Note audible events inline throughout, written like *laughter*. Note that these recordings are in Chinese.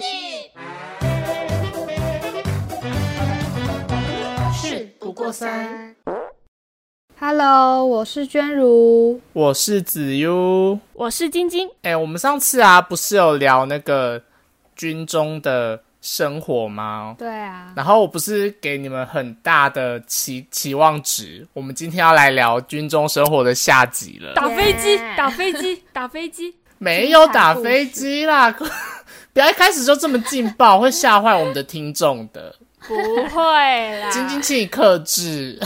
训，事不过三。Hello，我是娟如。我是子悠。我是晶晶，哎、我们上次啊，不是有聊那个军中的生活吗？对啊，然后我不是给你们很大的期期望值，我们今天要来聊军中生活的下集了。打飞机打飞机，打飞机。没有打飞机啦，不要一开始就这么劲爆，会吓坏我们的听众的。不会啦，晶晶，请你克制。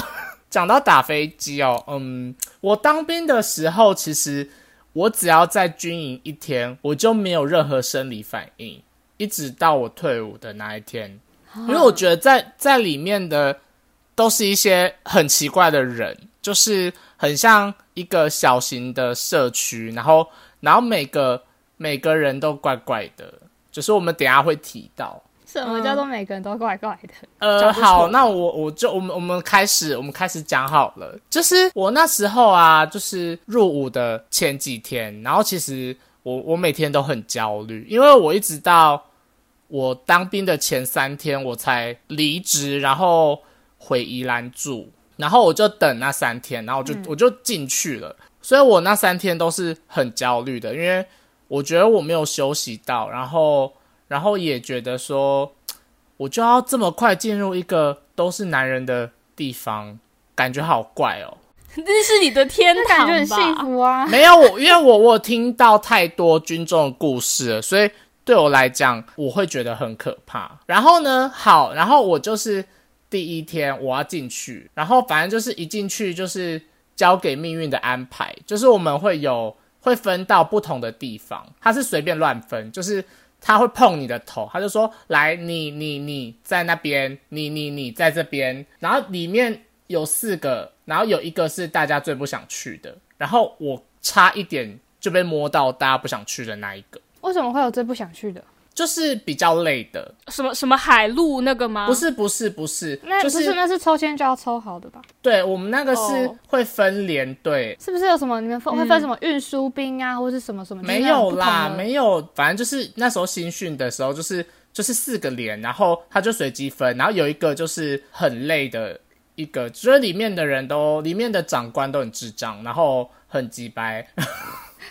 讲到打飞机哦，嗯，我当兵的时候，其实我只要在军营一天，我就没有任何生理反应，一直到我退伍的那一天，因为我觉得在在里面的都是一些很奇怪的人，就是很像一个小型的社区，然后然后每个每个人都怪怪的，就是我们等下会提到。什么叫做每个人都怪怪的？呃，好，那我我就我们我们开始我们开始讲好了。就是我那时候啊，就是入伍的前几天，然后其实我我每天都很焦虑，因为我一直到我当兵的前三天我才离职，然后回宜兰住，然后我就等那三天，然后我就、我就进去了，所以我那三天都是很焦虑的，因为我觉得我没有休息到，然后然后也觉得说。我就要这么快进入一个都是男人的地方，感觉好怪哦。这是你的天堂吧？觉很幸福啊！没有我，因为我我有听到太多军中的故事了，所以对我来讲，我会觉得很可怕。然后呢，好，然后我就是第一天我要进去，然后反正就是一进去就是交给命运的安排，就是我们会有会分到不同的地方，他是随便乱分，就是。他会碰你的头，他就说：“来，你你你在那边，你你你在这边。”然后里面有四个，然后有一个是大家最不想去的，然后我差一点就被摸到大家不想去的那一个，为什么会有最不想去的？就是比较累的。什么什么海陆那个吗？不，是不是不是，那不就是是那是抽签就要抽好的吧？对我们那个是哦会分连队，是不是有什么你们分会分什么运输兵啊，或是什么什么？没有啦，有。没有，反正就是那时候新训的时候，就是就是四个连，然后他就随机分，然后有一个就是很累的一个，就是里面的人都里面的长官都很智障，然后很鸡掰。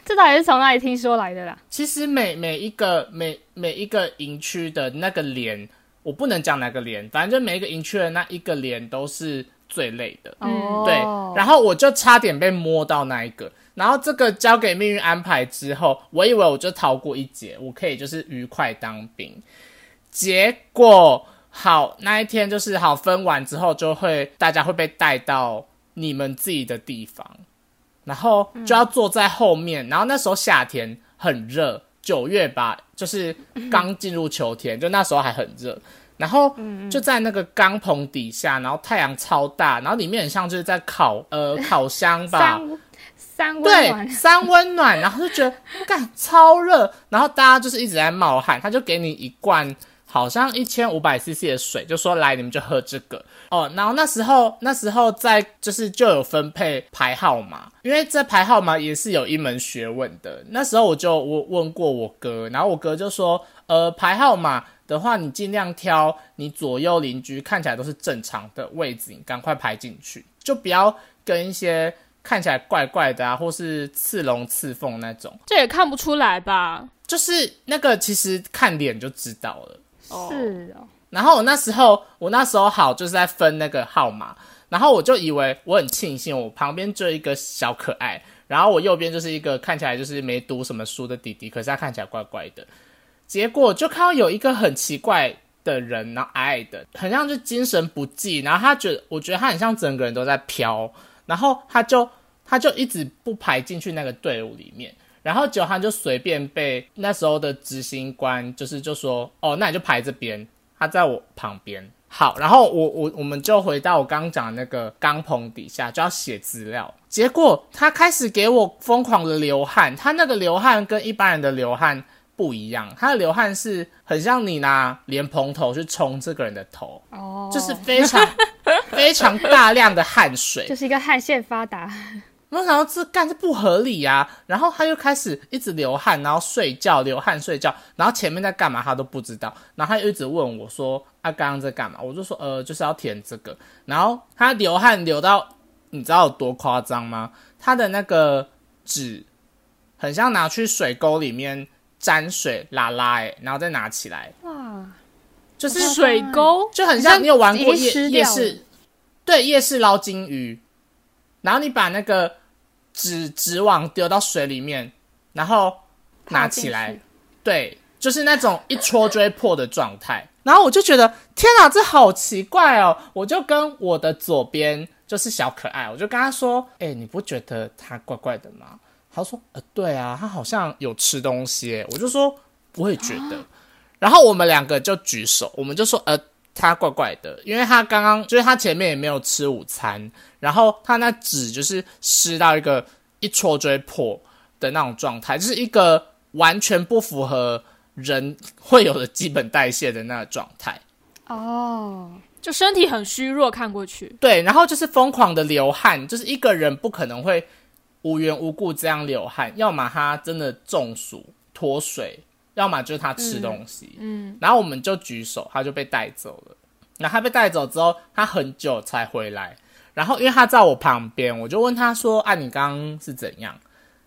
这到底是从哪里听说来的啦？其实每每一个每每一个营区的那个连，我不能讲哪个连，反正就每一个营区的那一个连都是最累的。哦，对，然后我就差点被摸到那一个，然后这个交给命运安排之后，我以为我就逃过一劫，我可以就是愉快当兵，结果好那一天就是好分完之后，就会大家会被带到你们自己的地方，然后就要坐在后面，然后那时候夏天很热，九月吧，就是刚进入秋天，就那时候还很热。然后就在那个钢棚底下，然后太阳超大，然后里面很像就是在烤呃 *laughs* 烤箱吧，三三温对，暖，三温暖，然后就觉得干超热，然后大家就是一直在冒汗，他就给你一罐好像一千五百 CC 的水，就说来你们就喝这个哦。然后那时候那时候在就是就有分配排号码，因为这排号码也是有一门学问的。那时候我就我问过我哥，然后我哥就说，呃，排号码。的话，你尽量挑你左右邻居看起来都是正常的位置，你赶快排进去，就不要跟一些看起来怪怪的啊，或是刺龙刺凤那种，这也看不出来吧？就是那个其实看脸就知道了。哦。是哦，然后我那时候，我那时候好就是在分那个号码，然后我就以为我很庆幸，我旁边就一个小可爱，然后我右边就是一个看起来就是没读什么书的弟弟，可是他看起来怪怪的。结果就看到有一个很奇怪的人，然后矮矮的，很像就精神不济，然后他觉得，我觉得他很像整个人都在飘，然后他就他就一直不排进去那个队伍里面，然后结果他就随便被那时候的执行官就是就说，哦，那你就排这边，他在我旁边。好，然后我我我们就回到我刚刚讲的那个钢棚底下，就要写资料。结果他开始给我疯狂的流汗，他那个流汗跟一般人的流汗不一样，他的流汗是很像你拿莲蓬头去冲这个人的头，*laughs* 哦，就是非常 *laughs* 非常大量的汗水 *laughs* 就。是一个汗腺发达，我想到这干这不合理呀、然后他就开始一直流汗，然后睡觉流汗睡觉，然后前面在干嘛他都不知道，然后他就一直问我说：“啊，刚刚在干嘛？”我就说：“呃，就是要填这个。”然后他流汗流到你知道有多夸张吗？他的那个纸很像拿去水沟里面沾水拉拉哎、然后再拿起来，哇，就是水沟就很像你有玩过夜市，对夜市捞金鱼，然后你把那个纸纸网丢到水里面，然后拿起来，对，就是那种一戳就会破的状态。然后我就觉得天哪，这好奇怪哦！我就跟我的左边就是小可爱，我就跟他说：“哎、你不觉得他怪怪的吗？”他说：“呃，对啊，他好像有吃东西。”我就说：“我也觉得。然后我们两个就举手，我们就说：“呃，他怪怪的，因为他刚刚就是他前面也没有吃午餐，然后他那纸就是湿到一个一戳就会破的那种状态，就是一个完全不符合人会有的基本代谢的那个状态。哦，就身体很虚弱，看过去。对，然后就是疯狂的流汗，就是一个人不可能会无缘无故这样流汗，要么他真的中暑脱水，要么就是他吃东西。嗯，然后我们就举手，他就被带走了。然后他被带走之后，他很久才回来。然后因为他在我旁边，我就问他说：“啊，你刚刚是怎样？”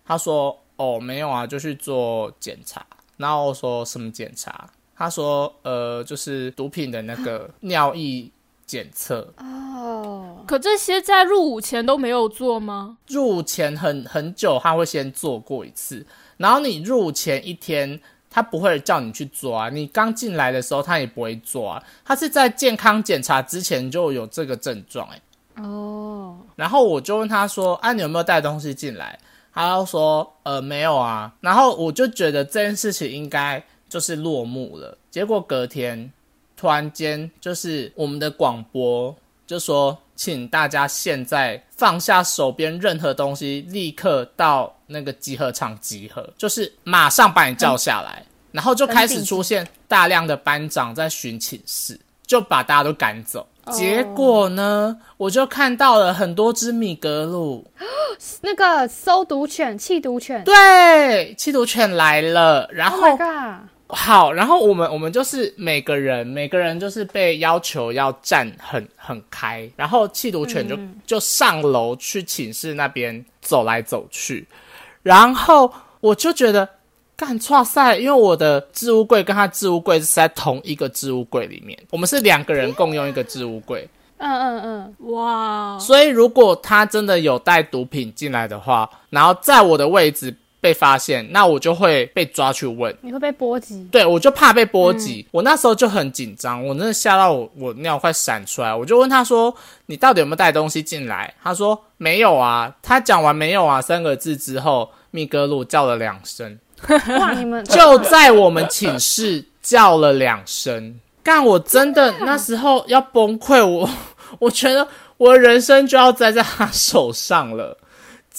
他说：“哦，没有啊，就去做检查。”然后我说：“什么检查？”他说：“呃，就是毒品的那个 *laughs* 尿液检测。”哦，可这些在入伍前都没有做吗？入伍前很很久，他会先做过一次，然后你入伍前一天，他不会叫你去做啊。你刚进来的时候，他也不会做啊。他是在健康检查之前就有这个症状，诶。哦，然后我就问他说：“啊，你有没有带东西进来？”他就说：“呃，没有啊。”然后我就觉得这件事情应该就是落幕了。结果隔天突然间就是我们的广播就说，请大家现在放下手边任何东西，立刻到那个集合场集合，就是马上把你叫下来，然后就开始出现大量的班长在巡寝室，就把大家都赶走。结果呢，我就看到了很多只米格鲁，*gasps* 那个搜毒犬、弃毒犬，对，缉毒犬来了，然 Oh 后好，然后我们我们就是每个人每个人就是被要求要站很很开，然后缉毒犬就、就上楼去寝室那边走来走去，然后我就觉得干错赛，因为我的置物柜跟他置物柜是在同一个置物柜里面，我们是两个人共用一个置物柜，嗯嗯嗯，哇，所以如果他真的有带毒品进来的话，然后在我的位置被发现，那我就会被抓去问。你会被波及，对，我就怕被波及，我那时候就很紧张，我真的吓到我，我尿快闪出来，我就问他说：“你到底有没有带东西进来？”他说：“没有啊。”他讲完“没有啊”三个字之后，密格鲁叫了两声，哇，你们就在我们寝室叫了两声，干，我真的那时候要崩溃，我我觉得我的人生就要栽在他手上了。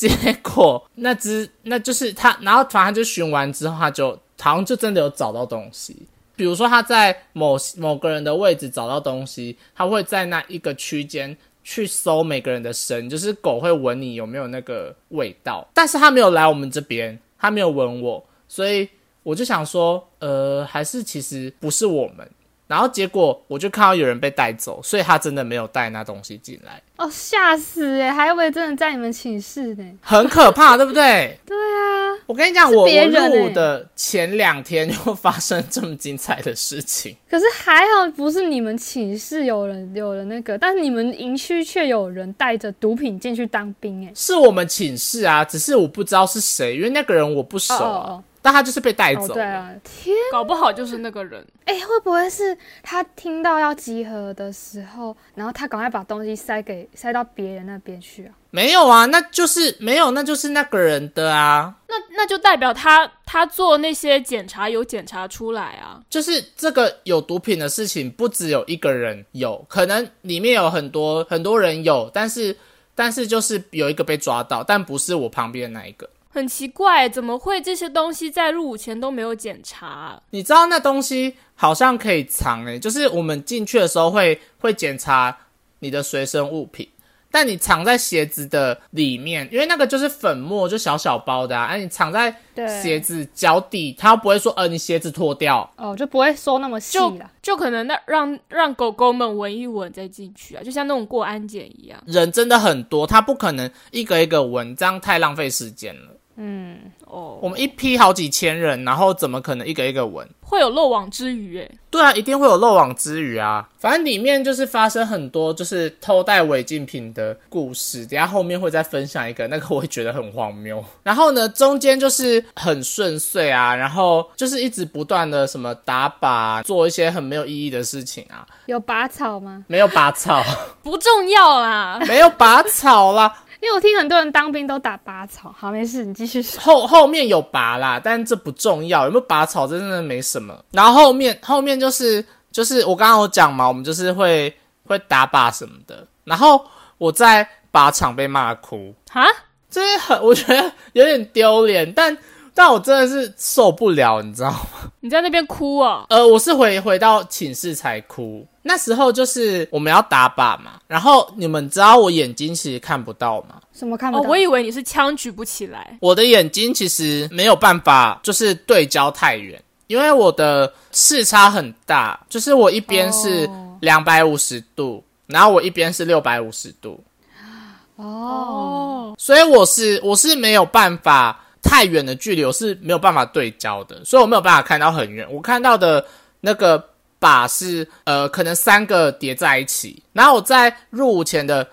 结果那只那就是他，然后反正就巡完之后，他就好像就真的有找到东西。比如说他在某某个人的位置找到东西，他会在那一个区间去搜每个人的身，就是狗会闻你有没有那个味道，但是他没有来我们这边，他没有闻我，所以我就想说，呃，还是其实不是我们。然后结果我就看到有人被带走，所以他真的没有带那东西进来，哦吓死哎，还以为真的在你们寝室呢。很可怕，对不对？对啊，我跟你讲，是我我别人欸入伍的前两天就发生这么精彩的事情。可是还好不是你们寝室有人有人那个，但是你们营区却有人带着毒品进去当兵哎。是我们寝室啊，只是我不知道是谁，因为那个人我不熟啊，哦哦但他就是被带哦，走了。对啊，天，搞不好就是那个人。哎、会不会是他听到要集合的时候，然后他赶快把东西塞给塞到别人那边去啊？没有啊，那就是没有，那就是那个人的啊，那那就代表他他做那些检查有检查出来啊。就是这个有毒品的事情，不只有一个人有，可能里面有很多很多人有，但是但是就是有一个被抓到，但不是我旁边的那一个。很奇怪，怎么会这些东西在入伍前都没有检查？你知道那东西好像可以藏诶、就是我们进去的时候会会检查你的随身物品，但你藏在鞋子的里面，因为那个就是粉末，就小小包的啊。哎、你藏在鞋子脚底，它不会说，呃，你鞋子脱掉。哦，就不会收那么细就。就可能那让让狗狗们闻一闻再进去啊，就像那种过安检一样。人真的很多，它不可能一个一个闻，这样太浪费时间了。嗯，哦，我们一批好几千人，然后怎么可能一个一个闻？会有漏网之鱼诶。对啊，一定会有漏网之鱼啊！反正里面就是发生很多就是偷带违禁品的故事，等下后面会再分享一个，那个我会觉得很荒谬。然后呢，中间就是很顺遂啊，然后就是一直不断的什么打靶，做一些很没有意义的事情啊，有拔草吗？没有拔草，*laughs* *laughs* 不重要啦，没有拔草啦，因为我听很多人当兵都打拔草。好，没事，你继续说。后后面有拔啦，但这不重要，有没有拔草真的没什么。然后后面后面就是就是我刚刚有讲嘛，我们就是会会打靶什么的。然后我在靶场被骂哭，哈，这是很我觉得有点丢脸，但但我真的是受不了，你知道吗？你在那边哭哦。呃，我是回回到寝室才哭。那时候就是我们要打靶嘛，然后你们知道我眼睛其实看不到吗？什么看不到？，哦我以为你是枪举不起来。我的眼睛其实没有办法，就是对焦太远，因为我的视差很大，就是我一边是哦两百五十度，然后我一边是六百五十度，哦，哦，所以我是我是没有办法太远的距离，我是没有办法对焦的，所以我没有办法看到很远。我看到的那个靶是呃，可能三个叠在一起，然后我在入伍前的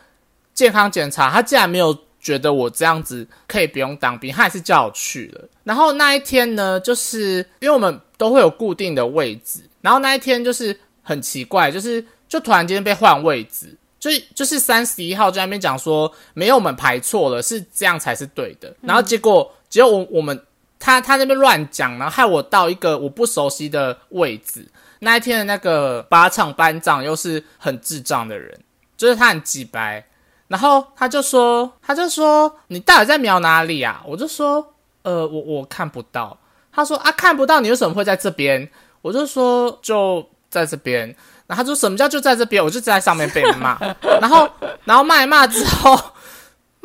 健康检查，他竟然没有觉得我这样子可以不用当兵，他还是叫我去了。然后那一天呢，就是因为我们都会有固定的位置，然后那一天就是很奇怪，就是就突然间被换位置。就就是三十一号在那边讲说，没有我们排错了，是这样才是对的。然后结果，结果我我们他他那边乱讲，然后害我到一个我不熟悉的位置。那一天的那个靶场班长又是很智障的人，就是他很鸡白，然后他就说，他就说你到底在瞄哪里啊？我就说，呃，我我看不到。他说啊，看不到，你为什么会在这边？我就说就在这边。然后他说什么叫就在这边？我就在上面被骂，然后然后骂一骂之后，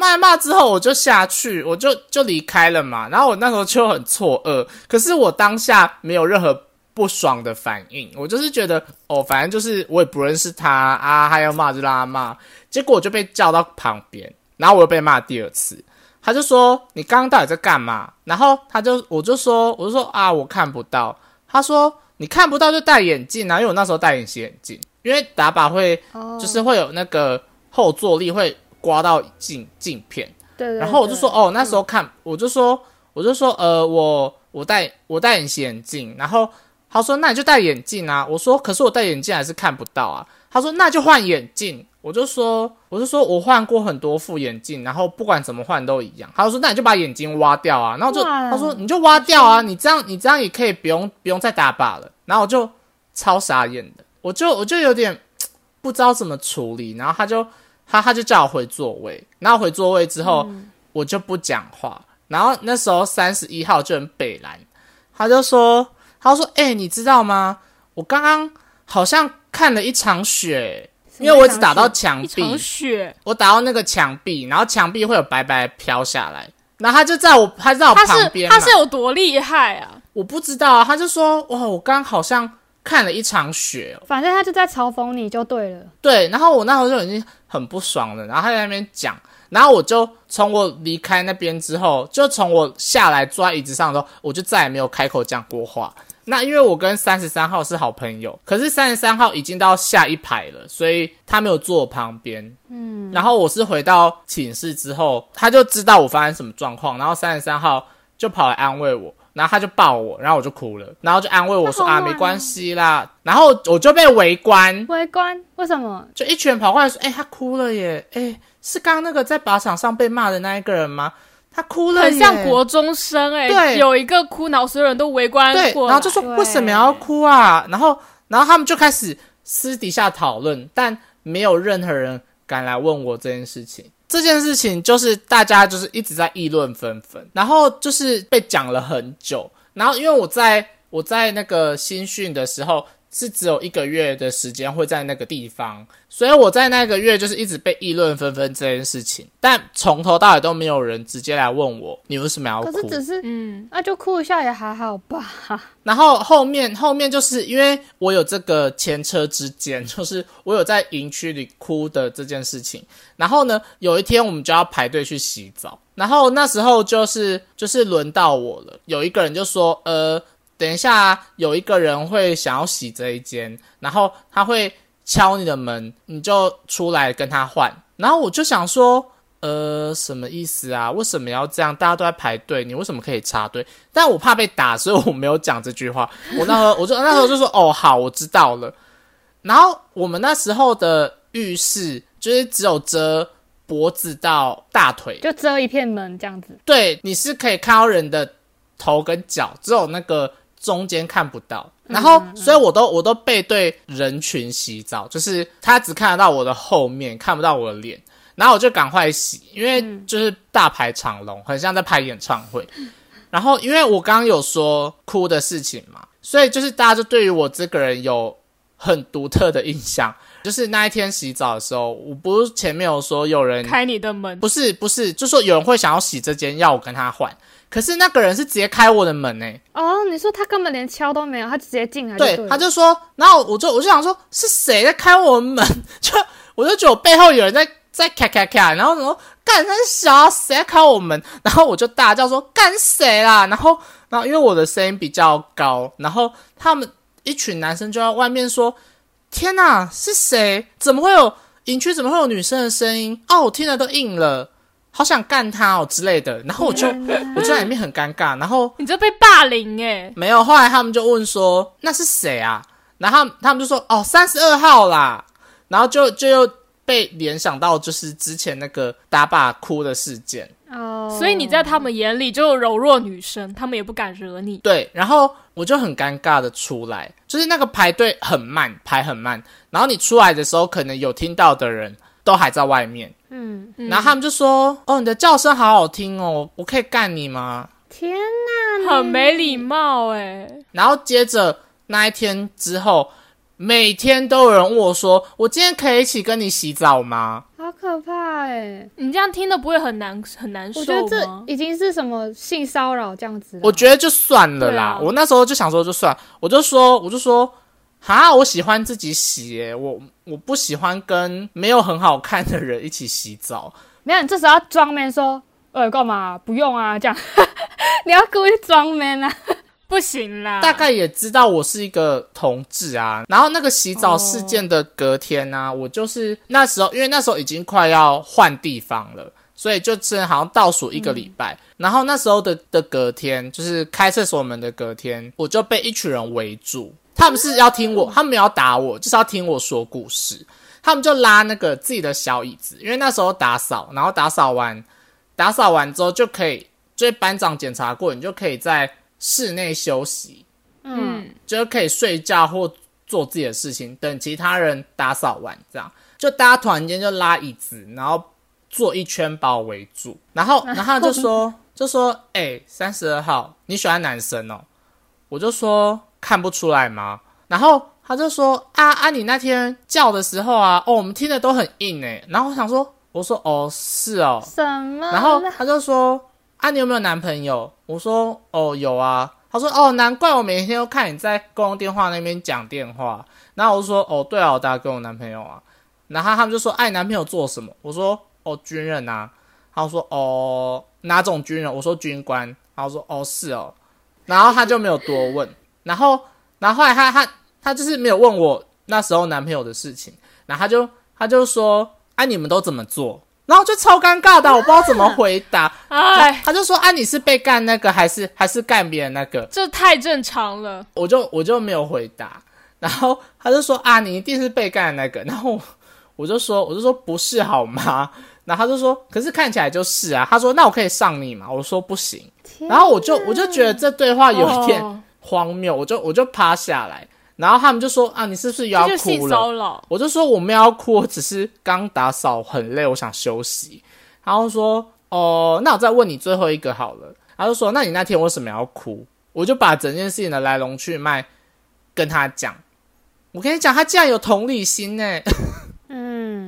骂一骂之后我就下去，我就就离开了嘛。然后我那时候就很错愕，可是我当下没有任何不爽的反应，我就是觉得哦，反正就是我也不认识他啊，他要骂就让他骂。结果我就被叫到旁边，然后我又被骂第二次。他就说你刚刚到底在干嘛？然后他就我就说我就说啊我看不到。他说你看不到就戴眼镜啊，因为我那时候戴隐形眼镜，因为打靶会哦就是会有那个后坐力会刮到镜镜片。对对。然后我就说哦，那时候看，我就说我就说呃，我我戴我戴隐形眼镜，然后他说那你就戴眼镜啊，我说可是我戴眼镜还是看不到啊，他说那就换眼镜，我就说我就说我换过很多副眼镜，然后不管怎么换都一样，他就说那你就把眼睛挖掉啊，然后就他说你就挖掉啊，你这样你这样也可以不用不用再打靶了，然后我就超傻眼的，我就我就有点不知道怎么处理，然后他就他他就叫我回座位，然后回座位之后、我就不讲话，然后那时候三十一号就很北蓝，他就说他就说哎、你知道吗？我刚刚好像看了一场雪，因为我一直打到墙一壁我打到那个墙壁，然后墙壁会有白白飘下来，然后他就在我他在我他旁边他是有多厉害啊？我不知道啊，他就说哇，我刚刚好像看了一场雪哦，反正他就在嘲讽你就对了。对，然后我那时候就已经很不爽的，然后他在那边讲，然后我就从我离开那边之后，就从我下来坐在椅子上的时候，我就再也没有开口讲过话。那因为我跟三十三号是好朋友，可是三十三号已经到下一排了，所以他没有坐我旁边。嗯，然后我是回到寝室之后，他就知道我发生什么状况，然后三十三号就跑来安慰我，然后他就抱我，然后我就哭了，然后就安慰我说啊，没关系啦。然后我就被围观，围观为什么？就一群人跑过来说：“哎、他哭了耶！哎、是刚刚那个在靶场上被骂的那一个人吗？他哭了耶，很像国中生哎、对有一个哭，然后所有人都围观对，然后就说对为什么要哭啊？然后，然后他们就开始私底下讨论，但没有任何人敢来问我这件事情。这件事情就是大家就是一直在议论纷纷，然后就是被讲了很久。然后因为我在我在那个新训的时候，是只有一个月的时间会在那个地方，所以我在那个月就是一直被议论纷纷这件事情，但从头到尾都没有人直接来问我你为什么要哭可是。只是嗯，那就哭一下也还好吧。*laughs* 然后后面后面就是因为我有这个前车之鉴，就是我有在营区里哭的这件事情。然后呢，有一天我们就要排队去洗澡，然后那时候就是就是轮到我了，有一个人就说，呃，等一下有一个人会想要洗这一间，然后他会敲你的门，你就出来跟他换。然后我就想说。呃，什么意思啊？为什么要这样？大家都在排队，你为什么可以插队？但我怕被打，所以我没有讲这句话。我那时候，我就那时候就说：“哦，好，我知道了。”然后我们那时候的浴室就是只有遮脖子到大腿，就遮一片门这样子。对，你是可以看到人的头跟脚，只有那个中间看不到。然后，所以我都我都背对人群洗澡，就是他只看得到我的后面，看不到我的脸。然后我就赶快洗，因为就是大排长龙，很像在拍演唱会。然后，因为我刚刚有说哭的事情嘛，所以就是大家就对于我这个人有很独特的印象。就是那一天洗澡的时候，我不是前面有说有人开你的门，不是不是，就说有人会想要洗这间，要我跟他换。可是那个人是直接开我的门呢、哦，你说他根本连敲都没有，他直接进来对对，他就说，然后我就我就想说，是谁在开我的门？*laughs* 就我就觉得我背后有人在在咔咔咔，然后什么干他小啊，谁在开我门？然后我就大叫说干谁啦？然后然后因为我的声音比较高，然后他们一群男生就在外面说：“天哪，是谁？怎么会有营区？怎么会有女生的声音？哦，我听了都硬了，好想干他哦之类的。”然后我就 *laughs* 我就在里面很尴尬，然后你这被霸凌哎、没有，后来他们就问说那是谁啊？然后他们他们就说哦三十二号啦，然后就就又被联想到就是之前那个打靶哭的事件，哦，所以你在他们眼里就柔弱女生，他们也不敢惹你。对，然后我就很尴尬的出来，就是那个排队很慢，排很慢，然后你出来的时候，可能有听到的人都还在外面，嗯，嗯然后他们就说哦你的叫声好好听哦，我可以干你吗？天哪，很没礼貌哎、然后接着那一天之后，每天都有人问我说：“我今天可以一起跟你洗澡吗好可怕哎！你这样听的不会很难很难受我觉得这？已经是什么性骚扰这样子。？”我觉得就算了啦。啊我那时候就想说就算，我就说我就说，哈，我喜欢自己洗耶，我我不喜欢跟没有很好看的人一起洗澡。没有，你这时候要装 man 说，呃，干嘛？不用啊，这样，*laughs* 你要故意装 man 啊。*laughs* 不行啦，大概也知道我是一个同志啊。然后那个洗澡事件的隔天呢、我就是那时候，因为那时候已经快要换地方了，所以就真的好像倒数一个礼拜。然后那时候的的隔天，就是开厕所门的隔天，我就被一群人围住，他们是要听我，他们没有要打我，就是要听我说故事。他们就拉那个自己的小椅子，因为那时候打扫，然后打扫完，打扫完之后就可以，就是班长检查过，你就可以在室内休息。嗯，就是可以睡觉或做自己的事情，等其他人打扫完，这样就大家突然间就拉椅子，然后坐一圈把我围住，然后然后就说 *laughs* 就说，哎、三十二号，你喜欢男生哦？我就说看不出来吗？然后他就说啊啊，你那天叫的时候啊，哦，我们听的都很硬哎，然后我想说，我说哦是哦，什么？然后他就说：“啊，你有没有男朋友？”我说：“哦，有啊。”他说：“哦，难怪我每天都看你在公用电话那边讲电话。”然后我就说：“哦，对啊，我打给我男朋友啊。”然后他们就说：“哎、你男朋友做什么？”我说：“哦，军人啊。”他说：“哦，哪种军人？”我说：“军官。”然后说：“哦，是哦。”然后他就没有多问。然后，然后后来他他他就是没有问我那时候男朋友的事情。然后他就他就说：“啊，你们都怎么做？”然后就超尴尬的，我不知道怎么回答。*laughs* 哎，他就说：“啊，你是被干那个，还是还是干别人那个这太正常了。？”我就我就没有回答。然后他就说：“啊，你一定是被干的那个。”然后我就说：“我就说不是好吗？”然后他就说：“可是看起来就是啊。”他说：“那我可以上你吗？”我说：“不行。”然后我就我就觉得这对话有一点哦荒谬，我就我就趴下来，然后他们就说：“啊，你是不是又要哭了？”我就说我没有要哭，我只是刚打扫很累，我想休息。然后说哦，那我再问你最后一个好了。他就说，那你那天为什么要哭？我就把整件事情的来龙去脉跟他讲，我跟你讲，他竟然有同理心呢。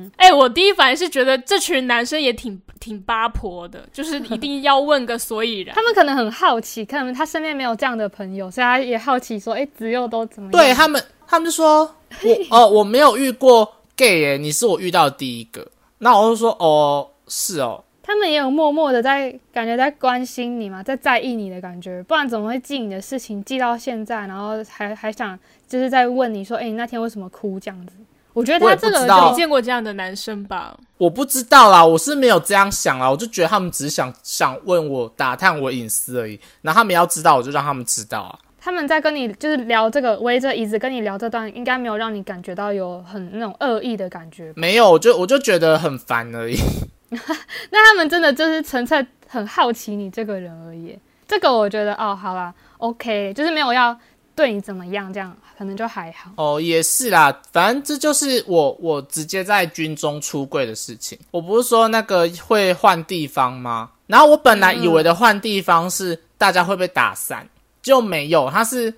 嗯，哎、我第一反应是觉得这群男生也挺挺八婆的，就是一定要问个所以然 *laughs* 他。们可能很好奇，可能他身边没有这样的朋友，所以他也好奇说，哎、子佑都怎么样？对他们，他们就说我 *laughs* 哦，我没有遇过 gay 耶，你是我遇到的第一个。那我就说哦，是哦，他们也有默默的在感觉在关心你嘛，在在意你的感觉，不然怎么会记你的事情记到现在，然后还还想就是在问你说，哎、你那天为什么哭这样子？我觉得他这个不知道你见过这样的男生吧？我不知道啦，我是没有这样想啦，我就觉得他们只是想想问我打探我隐私而已，然后他们要知道，我就让他们知道啊。他们在跟你就是聊这个围着椅子跟你聊这段，应该没有让你感觉到有很那种恶意的感觉吧。没有，我就我就觉得很烦而已。*laughs* 那他们真的就是纯粹很好奇你这个人而已。这个我觉得哦，好啦，OK，就是没有要对你怎么样，这样可能就还好。哦，也是啦，反正这就是我我直接在军中出柜的事情。我不是说那个会换地方吗？然后我本来以为的换地方是大家会被打散，就没有，他是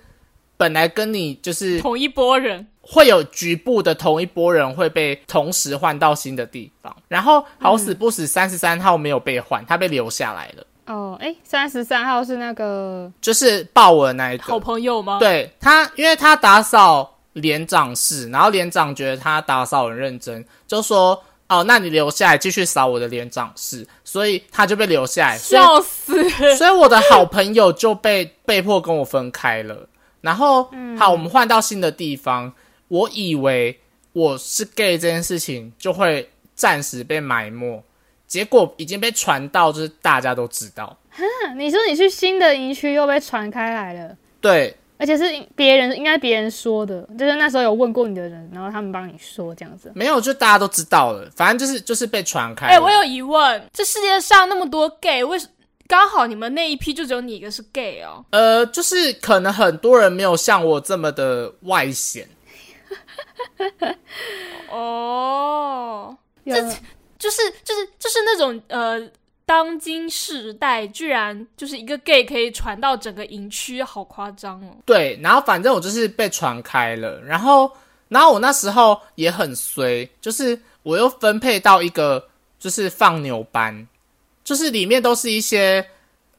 本来跟你就是同一波人，会有局部的同一波人会被同时换到新的地方，然后好死不死三十三号没有被换，他被留下来了，哦，哎，三十三号是那个就是抱我的那一个好朋友吗？，对他，因为他打扫连长室，然后连长觉得他打扫很认真，就说：“哦，那你留下来继续扫我的连长室。”所以他就被留下来，笑死！所以我的好朋友就被被迫跟我分开了。然后，好，我们换到新的地方，我以为我是 gay 这件事情就会暂时被埋没，结果已经被传到，就是大家都知道。嗯你说你去新的营区又被传开来了，对，而且是别人应该别人说的，就是那时候有问过你的人，然后他们帮你说这样子。没有，就大家都知道了，反正就是就是被传开了。哎、我有疑问，这世界上那么多 gay，为什刚好你们那一批就只有你一个是 gay 哦？呃，就是可能很多人没有像我这么的外显，*laughs* 哦，有就是就是就是那种呃，当今世代居然就是一个 gay 可以传到整个营区，好夸张哦！对，然后反正我就是被传开了，然后然后我那时候也很衰，就是我又分配到一个就是放牛班，就是里面都是一些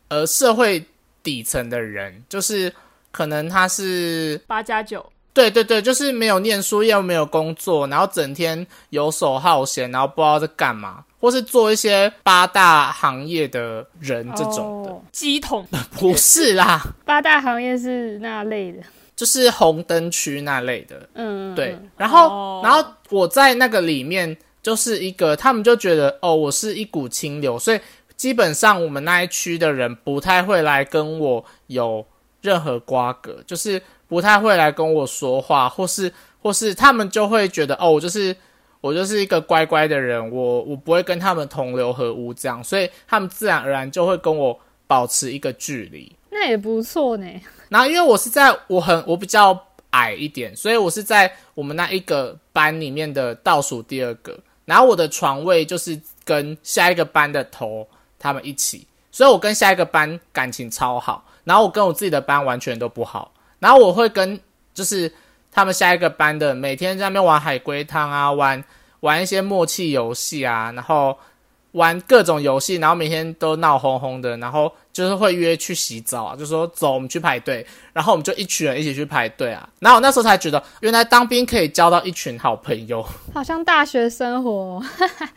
呃社会底层的人，就是可能他是八加九，对对对，就是没有念书又没有工作，然后整天游手好闲，然后不知道在干嘛，或是做一些八大行业的人这种的，哦。鸡桶。*laughs* 不是啦，八大行业是那类的，就是红灯区那类的。嗯，对嗯，然后、哦。然后我在那个里面就是一个，他们就觉得哦，我是一股清流，所以基本上我们那一区的人不太会来跟我有任何瓜葛，就是不太会来跟我说话，或是或是他们就会觉得哦，我就是我就是一个乖乖的人，我我不会跟他们同流合污这样，所以他们自然而然就会跟我保持一个距离。那也不错呢。然后因为我是在我很我比较矮一点，所以我是在我们那一个班里面的倒数第二个。然后我的床位就是跟下一个班的头他们一起，所以我跟下一个班感情超好。然后我跟我自己的班完全都不好。然后我会跟就是他们下一个班的每天在那边玩海龟汤啊，玩玩一些默契游戏啊，然后玩各种游戏，然后每天都闹哄哄的，然后就是会约去洗澡啊，就说走，我们去排队，然后我们就一群人一起去排队啊。然后我那时候才觉得，原来当兵可以交到一群好朋友，好像大学生活哦，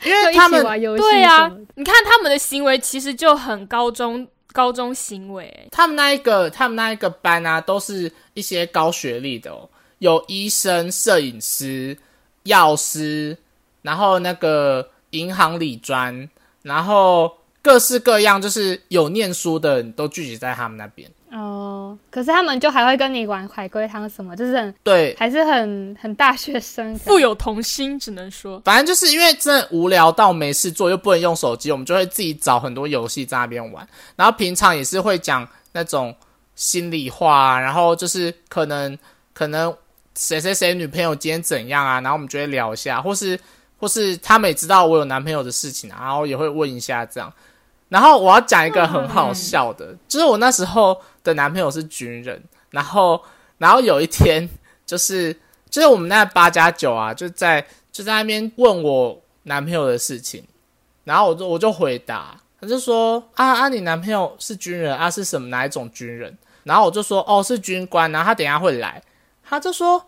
因为他们玩游戏。对啊，你看他们的行为其实就很高中高中行为，他们那一个他们那一个班啊，都是一些高学历的哦，有医生、摄影师、药师，然后那个银行理专，然后各式各样，就是有念书的人都聚集在他们那边。哦，可是他们就还会跟你玩海龟汤什么，就是很对，还是很很大学生。富有童心，只能说反正就是因为真的无聊到没事做，又不能用手机，我们就会自己找很多游戏在那边玩。然后平常也是会讲那种心里话啊，然后就是可能可能谁谁谁女朋友今天怎样啊，然后我们就会聊一下，或是或是他们也知道我有男朋友的事情啊，然后也会问一下这样。然后我要讲一个很好笑的，就是我那时候的男朋友是军人，然后然后有一天就是就是我们那八加九啊，就在就在那边问我男朋友的事情，然后我就我就回答，他就说啊啊，你男朋友是军人啊，是什么哪一种军人？然后我就说哦，是军官，然后他等下会来，他就说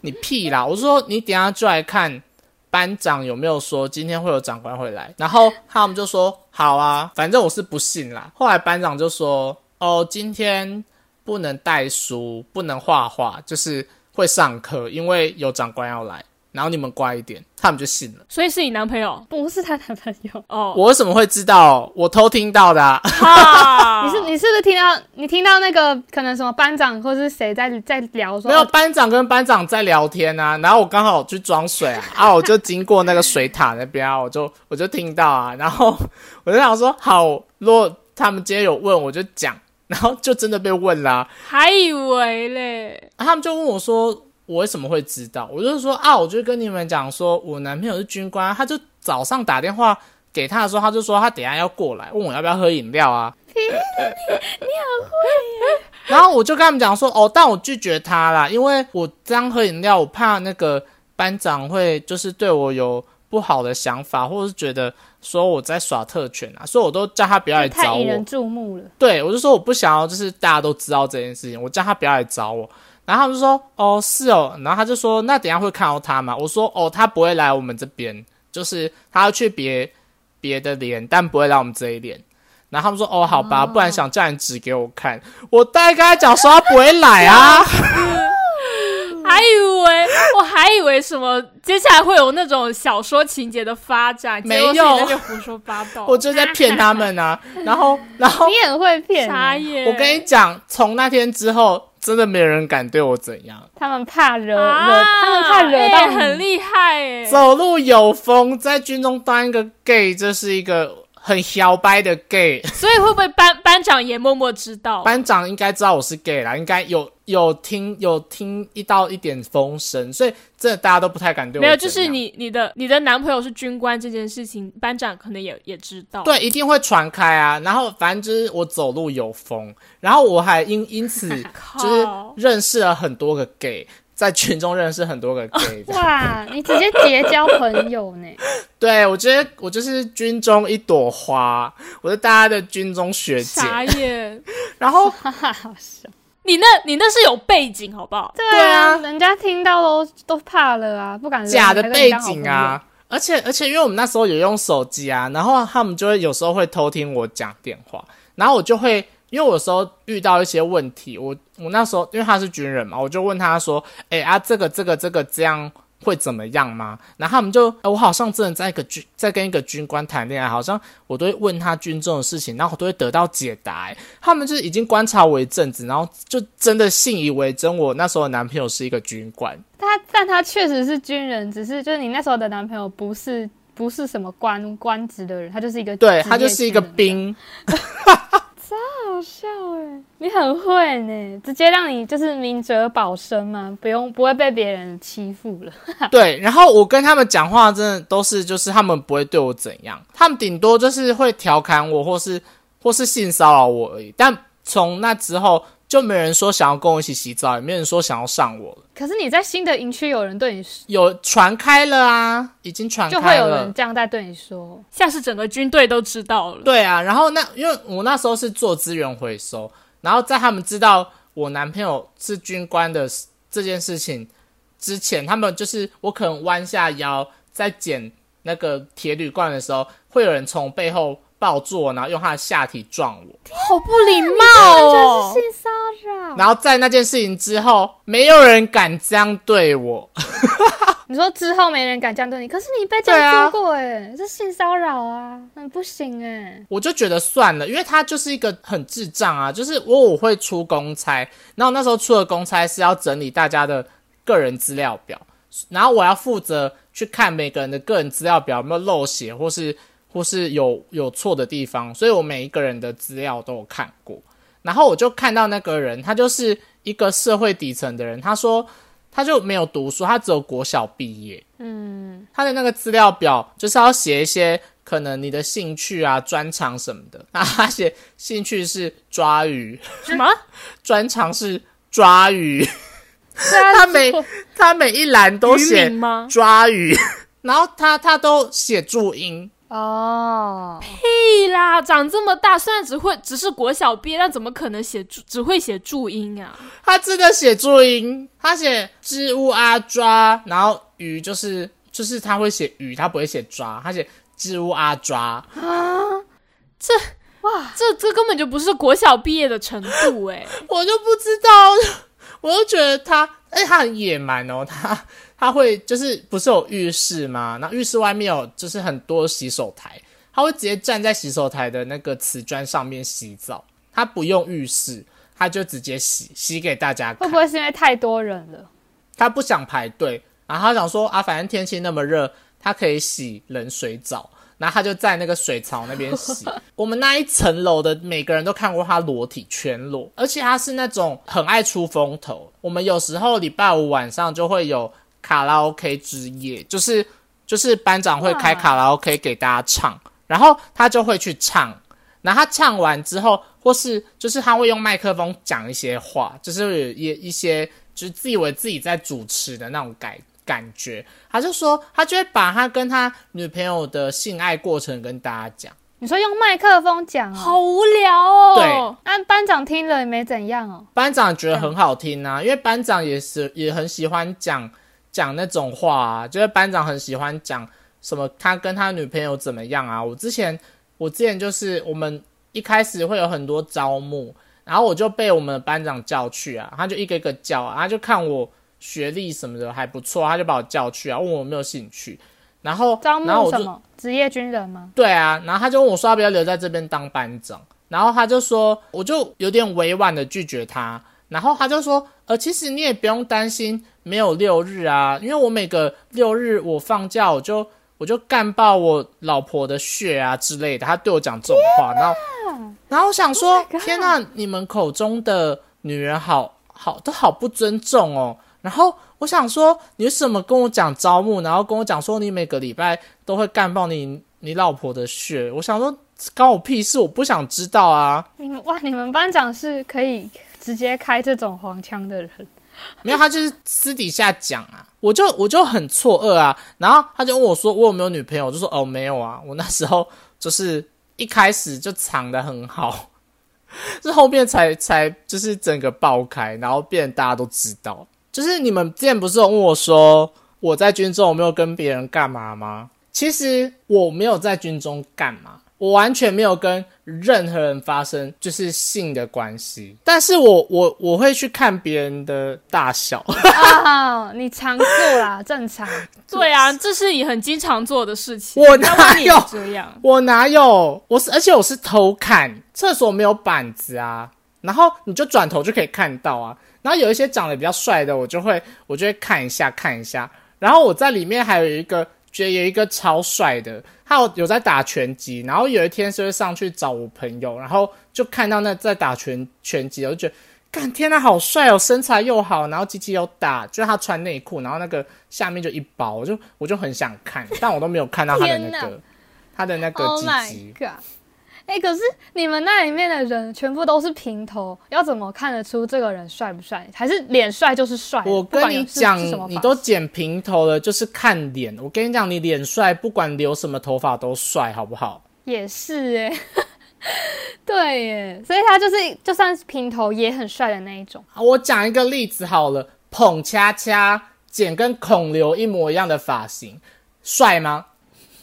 你屁啦，我说你等下就来看班长有没有说今天会有长官会来，然后他们就说好啊，反正我是不信啦。后来班长就说哦，今天不能带书，不能画画，就是会上课，因为有长官要来，然后你们乖一点，他们就信了。所以是你男朋友不是她男朋友。哦。我为什么会知道？我偷听到的、啊。哈 *laughs* 你是你是不是听到你听到那个可能什么班长或是谁在在聊说没有哦班长跟班长在聊天啊，然后我刚好去装水啊，啊，我就经过那个水塔那边啊，我就我就听到啊，然后我就想说，好，如果他们今天有问，我就讲，然后就真的被问啦、还以为嘞，啊他们就问我说，我为什么会知道？我就说啊，我就跟你们讲说，我男朋友是军官，他就早上打电话给他的时候，他就说他等一下要过来，问我要不要喝饮料啊你好会。*laughs* 然后我就跟他们讲说，哦，但我拒绝他啦，因为我这样喝饮料，我怕那个班长会就是对我有不好的想法，或者是觉得说我在耍特权啊，所以我都叫他不要来找我太引人。注目了。对我就说我不想要，就是大家都知道这件事情，我叫他不要来找我。然后他们就说，哦，是哦，然后他就说，那等一下会看到他吗？我说，哦，他不会来我们这边，就是他要去别别的连，但不会来我们这一连。然后他们说，哦，好吧，不然想叫你指给我看。我大概跟他讲说他不会来啊。*laughs* 还以为我还以为什么接下来会有那种小说情节的发展，没有胡说八道。*laughs* 我就在骗他们啊。*laughs* 然后，然后你很会骗我跟你讲，从那天之后，真的没有人敢对我怎样。他们怕惹惹，啊他们怕惹哎到你。很厉害哎。走路有风，在军中当一个 gay，这是一个很摇摆的 gay。所以会不会班班长也默默知道？班长应该知道我是 gay 啦，应该有有听有听一到一点风声，所以真的大家都不太敢对我没有，就是你你的你的男朋友是军官这件事情，班长可能也也知道。对一定会传开啊。然后反正就是我走路有风，然后我还因因此，*laughs* 就是认识了很多个 gay，在群中认识很多个 gay。*laughs* 哇，你直接结交朋友呢？*laughs* 对我觉得我就是军中一朵花，我是大家的军中学姐。傻眼。然后哈哈，好笑。你那你那是有背景好不好？对对啊人家听到都都怕了啊，不敢假的背景啊。而且而且，因为我们那时候也用手机啊，然后他们就会有时候会偷听我讲电话，然后我就会，因为我有时候遇到一些问题，我我那时候因为他是军人嘛，我就问他说，哎啊，这个这个这个这样会怎么样吗？然后他们就，哎我好像真的在一个军在跟一个军官谈恋爱，好像我都会问他军中的事情，然后我都会得到解答、哎他们就是已经观察我一阵子，然后就真的信以为真，我那时候的男朋友是一个军官。他但他确实是军人，只是就是你那时候的男朋友不是不是什么官官职的人，他就是一个对他就是一个军 *laughs* 真，好笑哎，你很会呢，直接让你就是明哲保身嘛，不用不会被别人欺负了。*laughs* 对，然后我跟他们讲话，真的都是就是他们不会对我怎样，他们顶多就是会调侃我，或是或是性骚扰我而已。但从那之后，就没人说想要跟我一起洗澡，也没人说想要上我了。可是你在新的营区有人对你说，有传开了啊，已经传就会有人。这样在对你说，像是整个军队都知道了。对啊，然后那因为我那时候是做资源回收，然后在他们知道我男朋友是军官的这件事情之前，他们就是我可能弯下腰在捡那个铁铝罐的时候，会有人从背后抱住我，然后用他的下体撞我。好不礼貌就是哦！性骚扰。然后在那件事情之后，没有人敢这样对我。*laughs* 你说之后没人敢这样对你，可是你被这样做过哎、这性骚扰啊，嗯，不行哎、我就觉得算了，因为他就是一个很智障啊，就是我我会出公差，然后那时候出的公差是要整理大家的个人资料表，然后我要负责去看每个人的个人资料表有没有漏写或是或是有有错的地方，所以我每一个人的资料都有看过，然后我就看到那个人，他就是一个社会底层的人，他说他就没有读书，他只有国小毕业，嗯，他的那个资料表就是要写一些可能你的兴趣啊、专长什么的。那他写兴趣是抓鱼，*laughs* 什么？*laughs* 专长是抓鱼，*laughs* 他每他每一栏都写吗？抓鱼，然后他他都写注音，哦，屁啦，长这么大，虽然只会只是国小毕业，但怎么可能写注只会写注音啊？他真的写注音，他写知乌啊抓，然后鱼就是就是他会写鱼，他不会写抓，他写知乌啊抓。这这根本就不是国小毕业的程度哎、*laughs* 我就不知道，我就觉得他，哎、他很野蛮哦，*laughs* 他他会就是不是有浴室吗？那浴室外面有就是很多洗手台，他会直接站在洗手台的那个瓷砖上面洗澡，他不用浴室，他就直接洗洗给大家看会不。会是因为太多人了？他不想排队，然后他想说啊，反正天气那么热，他可以洗冷水澡。然后他就在那个水槽那边洗。*laughs* 我们那一层楼的每个人都看过他裸体全裸，而且他是那种很爱出风头。我们有时候礼拜五晚上就会有卡拉 OK 之夜，就是就是班长会开卡拉 OK 给大家唱，然后他就会去唱。然后他唱完之后，或是就是他会用麦克风讲一些话，就是有一一些就是自以为自己在主持的那种感感觉。他就说，他就会把他跟他女朋友的性爱过程跟大家讲。你说用麦克风讲哦，好无聊哦。对那班长听了也没怎样哦。班长觉得很好听啊，因为班长也是也很喜欢讲讲那种话啊，就是班长很喜欢讲什么他跟他女朋友怎么样啊。我之前我之前就是我们一开始会有很多招募，然后我就被我们班长叫去啊，他就一个一个叫啊，他就看我学历什么的还不错，他就把我叫去啊，问我有没有兴趣，然后招募什么？职业军人吗？对啊，然后他就问我说要不要留在这边当班长，然后他就说，我就有点委婉的拒绝他，然后他就说，呃，其实你也不用担心没有六日啊，因为我每个六日我放假我就我就干爆我老婆的血啊之类的，他对我讲这种话，然后然后我想说 Oh 天呐，你们口中的女人好好都好不尊重哦。然后我想说，你为什么跟我讲招募，然后跟我讲说你每个礼拜都会干爆你你老婆的血？我想说，关我屁事，我不想知道啊。你们哇，你们班长是可以直接开这种黄腔的人。没有，他就是私底下讲啊，我就我就很错愕啊。然后他就问我说，我有没有女朋友？我就说哦，没有啊。我那时候就是一开始就藏的很好，*laughs* 是后面才才就是整个爆开，然后变成大家都知道。就是你们之前不是有问我说我在军中有没有跟别人干嘛吗？其实我没有在军中干嘛，我完全没有跟任何人发生就是性的关系。但是我我我会去看别人的大小，啊，你常做啦，正常。*laughs* 对啊，这是你很经常做的事情。我在哪有这样？我哪有？我是而且我是偷看，厕所没有板子啊，然后你就转头就可以看到啊。然后有一些长得比较帅的，我就会我就会看一下看一下。然后我在里面还有一个觉得有一个超帅的，他有有在打拳击。然后有一天是会上去找我朋友，然后就看到那在打拳拳击，我就觉得。干天呐，好帅哦，身材又好，然后鸡鸡又大，就是他穿内裤，然后那个下面就一包，我就我就很想看，但我都没有看到他的那个他的那个 Oh 鸡鸡。god！哎、可是你们那里面的人全部都是平头，要怎么看得出这个人帅不帅？还是脸帅就是帅？我跟你讲你都剪平头了，就是看脸。我跟你讲，你脸帅，不管留什么头发都帅，好不好？也是哎、*laughs* 对耶，所以他就是就算是平头也很帅的那一种。啊我讲一个例子好了，捧恰恰剪跟孔刘一模一样的发型，帅吗？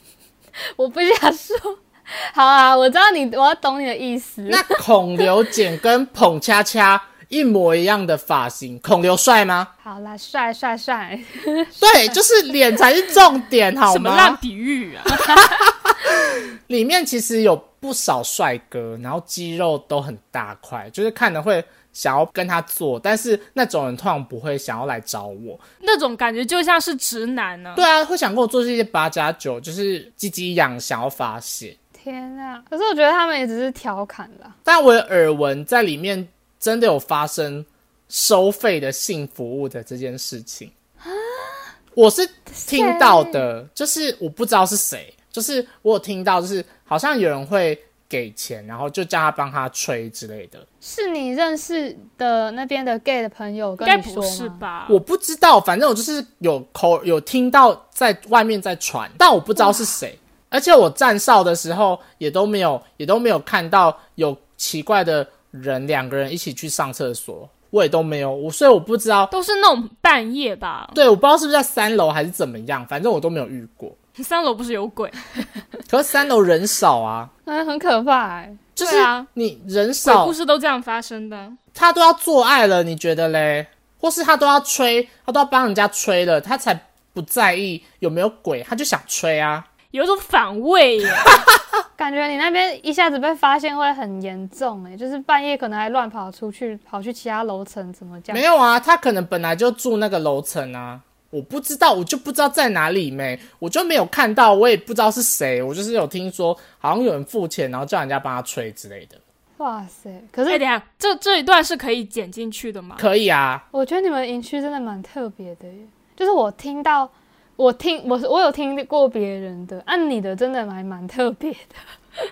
*laughs* 我不想说，*laughs* 好啊，我知道你，我要懂你的意思。那孔刘剪跟捧恰恰一模一样的发型，孔刘帅吗？好啦，帅帅帅，对，就是脸才是重点，*laughs* 好吗什么烂吗？比喻啊？*laughs* 里面其实有不少帅哥，然后肌肉都很大块，就是看的会想要跟他做，但是那种人通常不会想要来找我。那种感觉就像是直男呢、对啊，会想跟我做这些八加九，就是鸡鸡痒，想要发泄。天啊！可是我觉得他们也只是调侃啦。但我有耳闻在里面真的有发生收费的性服务的这件事情。我是听到的，就是我不知道是谁，就是我有听到，就是好像有人会给钱，然后就叫他帮他吹之类的。是你认识的那边的 gay 的朋友应该跟你说不是？吧？我不知道，反正我就是有口有听到在外面在传，但我不知道是谁。而且我站哨的时候也都没有，也都没有看到有奇怪的人两个人一起去上厕所，我也都没有，我所以我不知道。都是那种半夜吧？对，我不知道是不是在三楼还是怎么样，反正我都没有遇过。*laughs* 三楼不是有鬼？*laughs* 可是三楼人少啊，嗯，很可怕哎、就是啊你人鬼少故，事都这样发生的。他都要做爱了，你觉得嘞？或是他都要吹，他都要帮人家吹了，他才不在意有没有鬼，他就想吹啊。有一种反胃耶，*laughs* 感觉你那边一下子被发现会很严重哎、就是半夜可能还乱跑出去，跑去其他楼层，怎么这样？没有啊，他可能本来就住那个楼层啊，我不知道，我就不知道在哪里没，我就没有看到，我也不知道是谁，我就是有听说好像有人付钱，然后叫人家帮他吹之类的，哇塞！可哎，是等一下，这这一段是可以剪进去的吗？可以啊，我觉得你们营区真的蛮特别的耶，就是我听到，我听我我有听过别人的，按、你的真的还蛮特别的。*laughs*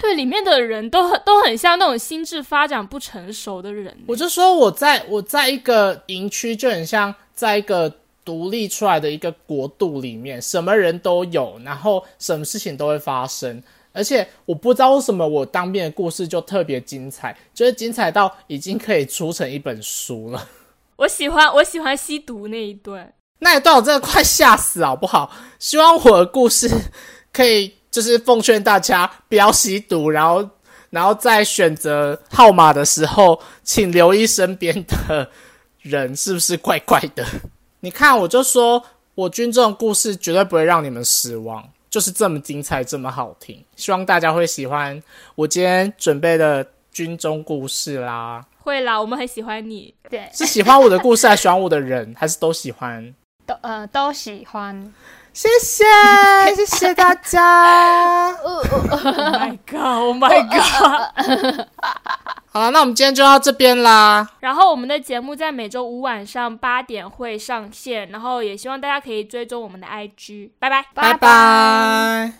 对，里面的人都很都很像那种心智发展不成熟的人。我就说我在我在一个营区，就很像在一个独立出来的一个国度里面，什么人都有，然后什么事情都会发生。而且我不知道为什么我当兵的故事就特别精彩，就是精彩到已经可以出成一本书了。我喜欢我喜欢吸毒那一段，那一段我真的快吓死好不好？希望我的故事可以就是奉劝大家不要吸毒，然后然后在选择号码的时候，请留意身边的人是不是怪怪的。你看，我就说我军中的故事绝对不会让你们失望，就是这么精彩，这么好听。希望大家会喜欢我今天准备的军中故事啦。会啦，我们很喜欢你。对，是喜欢我的故事，还是喜欢我的人，还是都喜欢？都呃都喜欢。谢谢，*laughs* 谢谢大家。*laughs* Oh my god！Oh my god！*laughs* 好了，那我们今天就到这边啦。然后我们的节目在每周五晚上八点会上线，然后也希望大家可以追踪我们的 IG。拜拜。拜拜